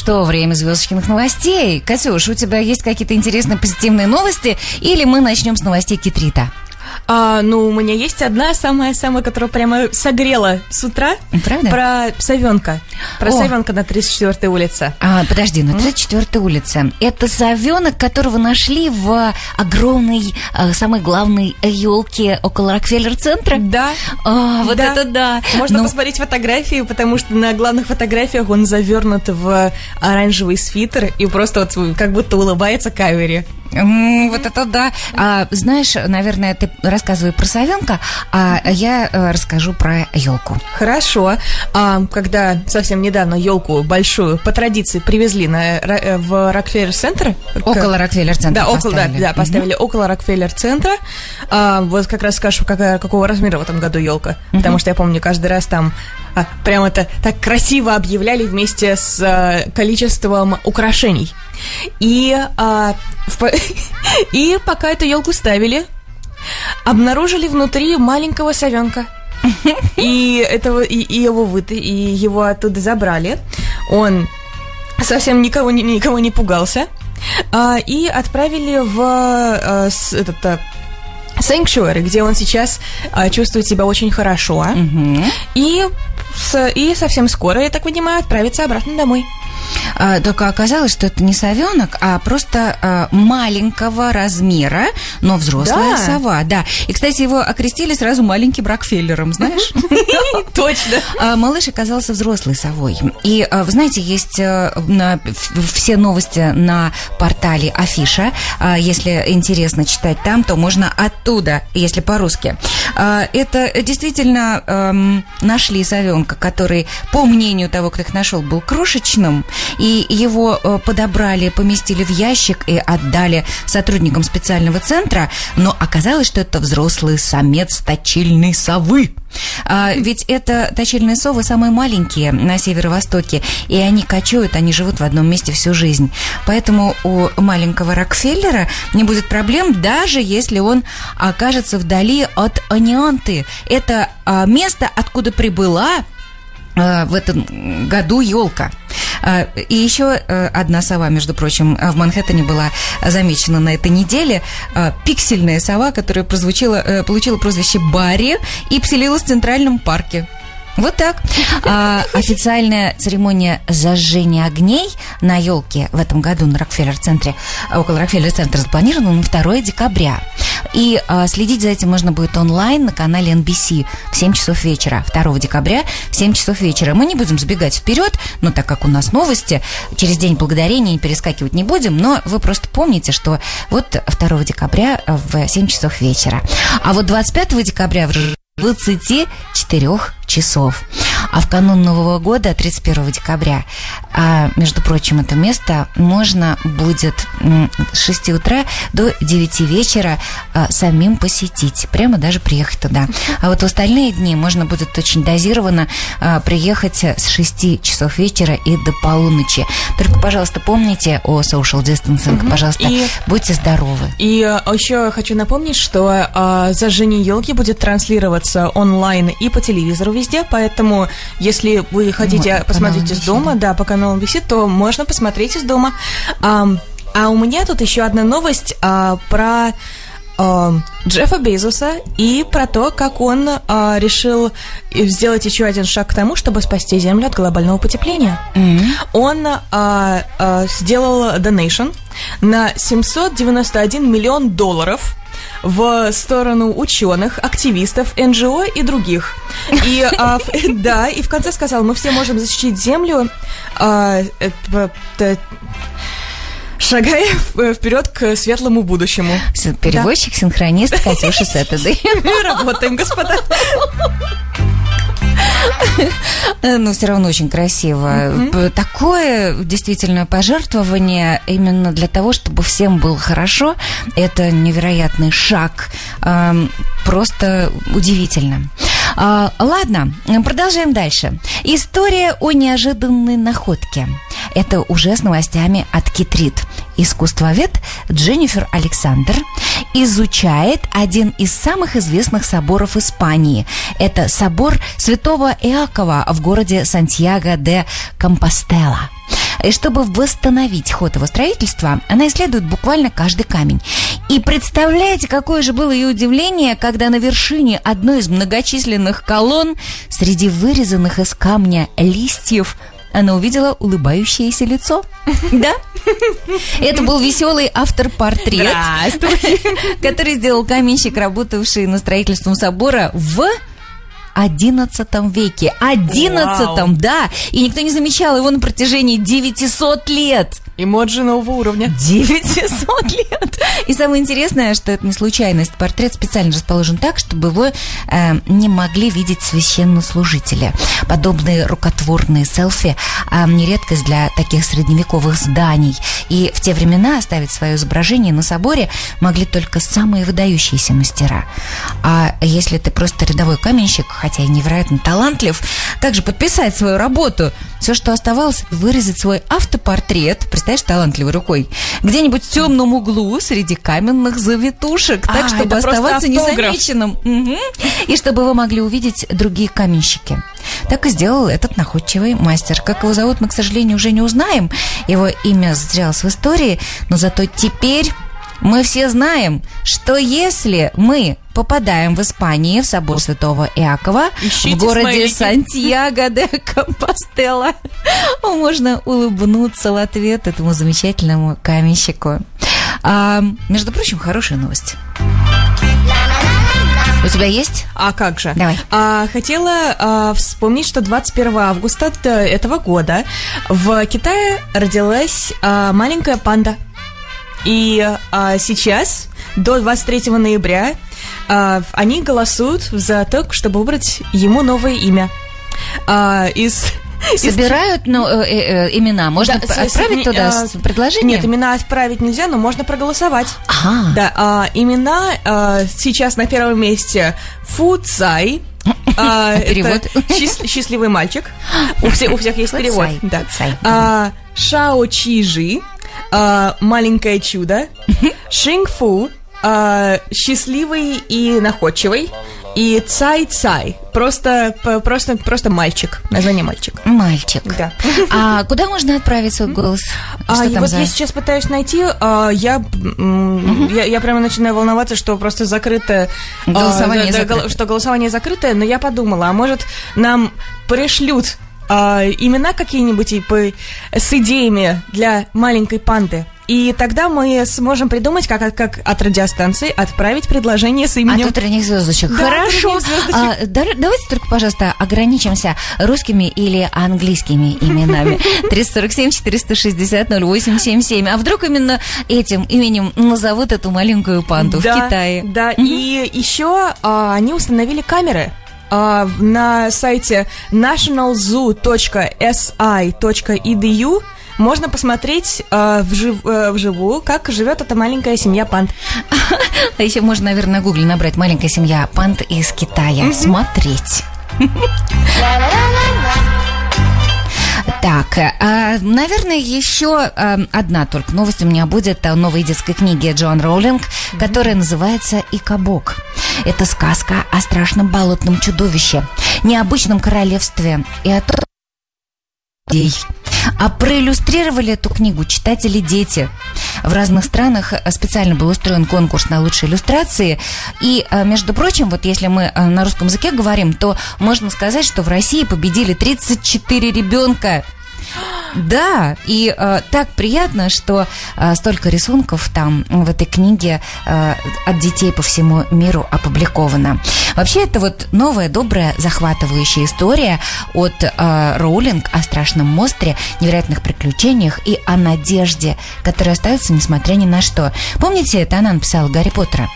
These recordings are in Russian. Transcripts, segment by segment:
Что, время звездочных новостей. Катюш, у тебя есть какие-то интересные позитивные новости? Или мы начнем с новостей Китрита? А, ну, у меня есть одна самая-самая, которая прямо согрела с утра. Правда? Про совенка. Про О. совенка на 34-й улице. А, подожди, на 34-й улице. Это совенок, которого нашли в огромной, э, самой главной елке около Рокфеллер-центра? Да. А, вот Да. это да. Можно Ну, посмотреть фотографии, потому что на главных фотографиях он завернут в оранжевый свитер и просто вот как будто улыбается кавери. Вот это да. А, знаешь, наверное, ты рассказывай про совенка, а я э, расскажу про елку. Хорошо. А, когда совсем недавно елку большую по традиции привезли на, э, в Рокфеллер-центр. Около Рокфеллер-центра Да, около, да, да, поставили около Рокфеллер-центра. А, вот как раз скажу, какая, какого размера в этом году елка. Потому что я помню, каждый раз там а, прям это так красиво объявляли вместе с а, количеством украшений. И, а, в и пока эту елку ставили, обнаружили внутри маленького совенка. И этого и, и его выты, и его оттуда забрали. Он совсем никого никого не пугался. А, и отправили в с- этот а, Sanctuary, где он сейчас а, чувствует себя очень хорошо. Мгм. И, с- и совсем скоро, я так понимаю, отправится обратно домой. А, только оказалось, что это не совенок, а просто а, маленького размера, но взрослая Да. сова. Да. И, кстати, его окрестили сразу маленьким Рокфеллером, знаешь? Точно. А, Малыш оказался взрослой совой. И, вы знаете, есть э, все новости на портале Афиша. Если интересно читать там, то можно оттуда, если по-русски. Это действительно эм, нашли совенка, который, по мнению того, кто их нашел, был крошечным. И его э, подобрали, поместили в ящик и отдали сотрудникам специального центра. Но оказалось, что это взрослый самец точильной совы. А, ведь это точильные совы самые маленькие на северо-востоке, и они кочуют, они живут в одном месте всю жизнь. Поэтому у маленького Рокфеллера не будет проблем, даже если он окажется вдали от Онианты. Это а, место, откуда прибыла а, в этом году елка. А, И еще э, одна сова, между прочим, а, в Манхэттене была замечена на этой неделе. А, Пиксельная сова, которая прозвучила, э, получила прозвище Барри и поселилась в Центральном парке. Вот так. А, официальная церемония зажжения огней на елке в этом году на Рокфеллер-центре, около Рокфеллер-центра запланирована на 2 декабря. И а, следить за этим можно будет онлайн на канале NBC в 7 часов вечера. 2 декабря в 7 часов вечера. Мы не будем забегать вперед, но так как у нас новости, через День Благодарения перескакивать не будем, но вы просто помните, что вот 2 декабря в 7 часов вечера. А вот 25 декабря в 24 часов. А в канун Нового года, 31 декабря, а, между прочим, это место можно будет с 6 утра до 9 вечера а, самим посетить. Прямо даже приехать туда. А вот в остальные дни можно будет очень дозированно а, приехать с 6 часов вечера и до полуночи. Только, пожалуйста, помните о social distancing. Пожалуйста, И- будьте здоровы. И еще хочу напомнить, что зажжение елки будет транслироваться онлайн и по телевизору везде, поэтому если вы хотите по посмотреть из дома, да, по каналу NBC, то можно посмотреть из дома. Ам, а у меня тут еще одна новость а, про а, Джеффа Безоса и про то, как он а, решил сделать еще один шаг к тому, чтобы спасти Землю от глобального потепления. Он а, а, сделал donation на 791 миллион долларов в сторону ученых, активистов, НГО и других. И а, в- да, и в конце сказал, мы все можем защитить Землю, а, шагая вперед к светлому будущему. Переводчик, синхронист Катюша Сэттедей. Работаем, господа. Но все равно очень красиво. Такое действительно пожертвование именно для того, чтобы всем было хорошо. Это невероятный шаг. Просто удивительно. А, Ладно, продолжаем дальше. История о неожиданной находке. Это уже с новостями от Китрит. Искусствовед Дженнифер Александр изучает один из самых известных соборов Испании. Это собор Святого Иакова в городе Сантьяго де Компостела. И чтобы восстановить ход его строительства, она исследует буквально каждый камень. И представляете, какое же было ее удивление, когда на вершине одной из многочисленных колонн среди вырезанных из камня листьев она увидела улыбающееся лицо. Да? Это был веселый автор-портрет, который сделал каменщик, работавший на строительством собора в XI веке. XI, да! И никто не замечал его на протяжении 900 лет. Эмоджи нового уровня. 900 лет. И самое интересное, что это не случайность. Портрет специально расположен так, чтобы его э, не могли видеть священнослужители. Подобные рукотворные селфи э, не для таких средневековых зданий. И в те времена оставить свое изображение на соборе могли только самые выдающиеся мастера. А если ты просто рядовой каменщик, хотя и невероятно талантлив, также подписать свою работу. Все, что оставалось, вырезать свой автопортрет, представляешь, талантливой рукой, где-нибудь в темном углу среди каменных завитушек, так, А, чтобы оставаться незамеченным. Мгм. И чтобы его могли увидеть другие каменщики. Так и сделал этот находчивый мастер. Как его зовут, мы, к сожалению, уже не узнаем. Его имя затерялось в истории, но зато теперь мы все знаем, что если мы попадаем в Испании в собор Святого Иакова Ищите в городе смайлики. Сантьяго де Компостела, можно улыбнуться в ответ этому замечательному каменщику. А, между прочим, хорошая новость. У тебя есть? А как же? Давай. А, хотела а, вспомнить, что 21 августа этого года в Китае родилась а, маленькая панда. И а, сейчас, до 23 ноября, а, они голосуют за то, чтобы выбрать ему новое имя. А, из... Собирают ну, э, э, э, имена. Можно Да, отправить с- туда а, с предложением? Нет, имена отправить нельзя, но можно проголосовать. Ага. Да, а, имена а, сейчас на первом месте Фу Цай. А, Перевод? счаст- счастливый мальчик. У всех, у всех есть перевод. Да. А, Шао Чи Жи. А, Маленькое чудо. Шинг Фу. а, Счастливый и находчивый. И Цай Цай. Просто, просто, просто мальчик. Название мальчик. Мальчик. Да. А куда можно отправить свой голос? А, Что и там вот за... я сейчас пытаюсь найти, а, я, м, я, я прямо начинаю волноваться, что просто закрыто, а, Голосование да, да, закрыто. гол- что голосование закрытое, но я подумала, а может нам пришлют а, имена какие-нибудь и по- с идеями для маленькой панды. И тогда мы сможем придумать, как, как от радиостанции отправить предложение с А именем. тут ранних звездочек. Да, Хорошо. ранних звездочек. А, да- давайте только, пожалуйста, ограничимся русскими или английскими именами. 347 460 0877. А вдруг именно этим именем назовут эту маленькую панду в Да, Китае? Да, и еще а, они установили камеры. А, на сайте nationalzoo.si.edu можно посмотреть а, вжив- э, вживую, как живет эта маленькая семья панд. А еще можно, наверное, на гугле набрать «Маленькая семья панд из Китая». Смотреть. Так, а, наверное, еще а, одна только новость у меня будет о новой детской книге Джон Роулинг, которая называется «Икабок». Это сказка о страшном болотном чудовище, необычном королевстве и о том, людей. А проиллюстрировали эту книгу читатели-дети. В разных странах э, специально был устроен конкурс на лучшие иллюстрации. И, э, между прочим, вот если мы э, на русском языке говорим, то можно сказать, что в России победили 34 ребенка. Да, и э, так приятно, что э, столько рисунков там в этой книге э, от детей по всему миру опубликовано. Вообще, это вот новая, добрая, захватывающая история от э, Роулинг о страшном монстре, невероятных приключениях и о надежде, которая остается несмотря ни на что. Помните, это она написала Гарри Поттера?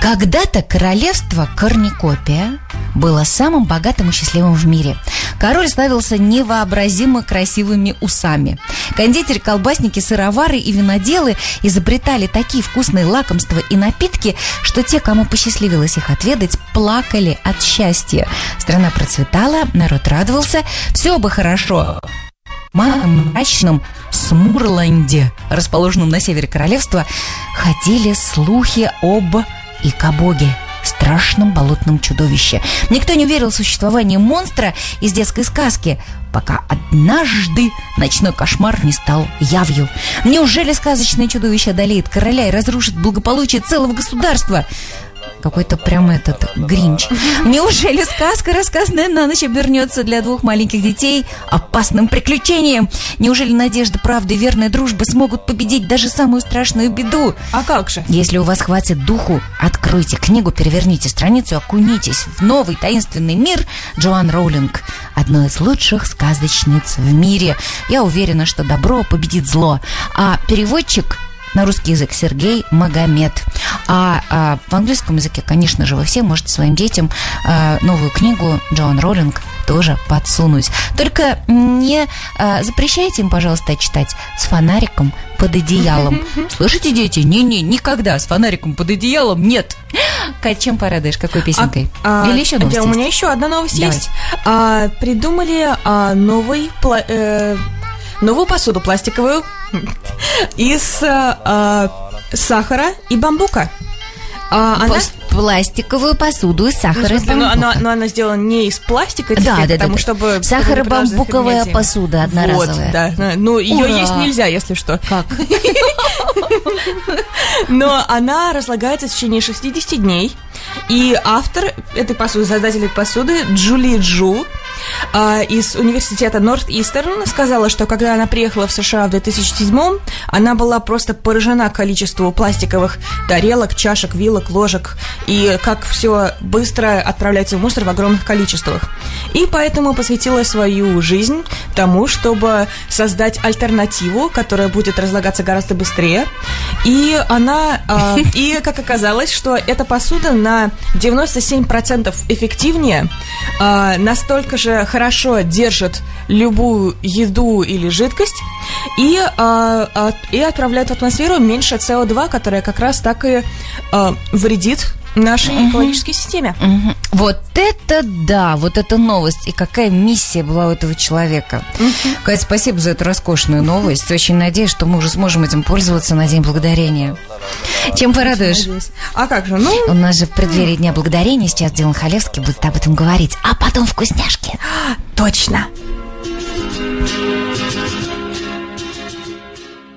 Когда-то королевство Корникопия было самым богатым и счастливым в мире. Король славился невообразимо красивыми усами. Кондитеры, колбасники, сыровары и виноделы изобретали такие вкусные лакомства и напитки, что те, кому посчастливилось их отведать, плакали от счастья. Страна процветала, народ радовался, все бы хорошо мрачном Смурланде, расположенном на севере королевства, ходили слухи об Икабоге, страшном болотном чудовище. Никто не верил в существование монстра из детской сказки, пока однажды ночной кошмар не стал явью. Неужели сказочное чудовище одолеет короля и разрушит благополучие целого государства? Какой-то прям этот гринч. Неужели сказка, рассказанная на ночь, обернется для двух маленьких детей опасным приключением? Неужели надежда, правда и верная дружба смогут победить даже самую страшную беду? А как же? Если у вас хватит духу, откройте книгу, переверните страницу, окунитесь в новый таинственный мир Джоан Роулинг, одной из лучших сказочниц в мире. Я уверена, что добро победит зло. А переводчик на русский язык Сергей Магомед. А, а в английском языке, конечно же, вы все можете своим детям а, новую книгу Джоан Роллинг тоже подсунуть. Только не а, запрещайте им, пожалуйста, читать с фонариком под одеялом. Слышите, дети? Не-не, никогда с фонариком под одеялом нет. Кать, чем порадуешь? Какой песенкой? А, Или еще новость? У меня еще одна новость Давай. есть. А, придумали а, новый э, новую посуду пластиковую из э, сахара и бамбука. А, она... Пластиковую посуду из сахара ну, и бамбука. Но, она, но она сделана не из пластика, да, да, потому да, чтобы... Сахаро-бамбуковая посуда одноразовая. Вот, да. Ну, ее Ура! есть нельзя, если что. Как? Но она разлагается в течение 60 дней. И автор этой посуды, создатель посуды, Джули Джу, а, из университета Норт-Истерн сказала, что когда она приехала в США в 2007 она была просто поражена количеству пластиковых тарелок, чашек, вилок, ложек и как все быстро отправляется в мусор в огромных количествах. И поэтому посвятила свою жизнь тому, чтобы создать альтернативу, которая будет разлагаться гораздо быстрее. И она, э, и как оказалось, что эта посуда на 97% эффективнее, э, настолько же же хорошо держит любую еду или жидкость и, а, а, и отправляет в атмосферу меньше СО2, которая как раз так и а, вредит нашей угу. экологической системе. Угу. Вот это да, вот это новость. И какая миссия была у этого человека. Угу. Кать, спасибо за эту роскошную новость. Очень надеюсь, что мы уже сможем этим пользоваться на День Благодарения. Чем порадуешь? А как же? Ну... У нас же в преддверии Дня Благодарения сейчас Дилан Халевский будет об этом говорить. А потом вкусняшки. Точно.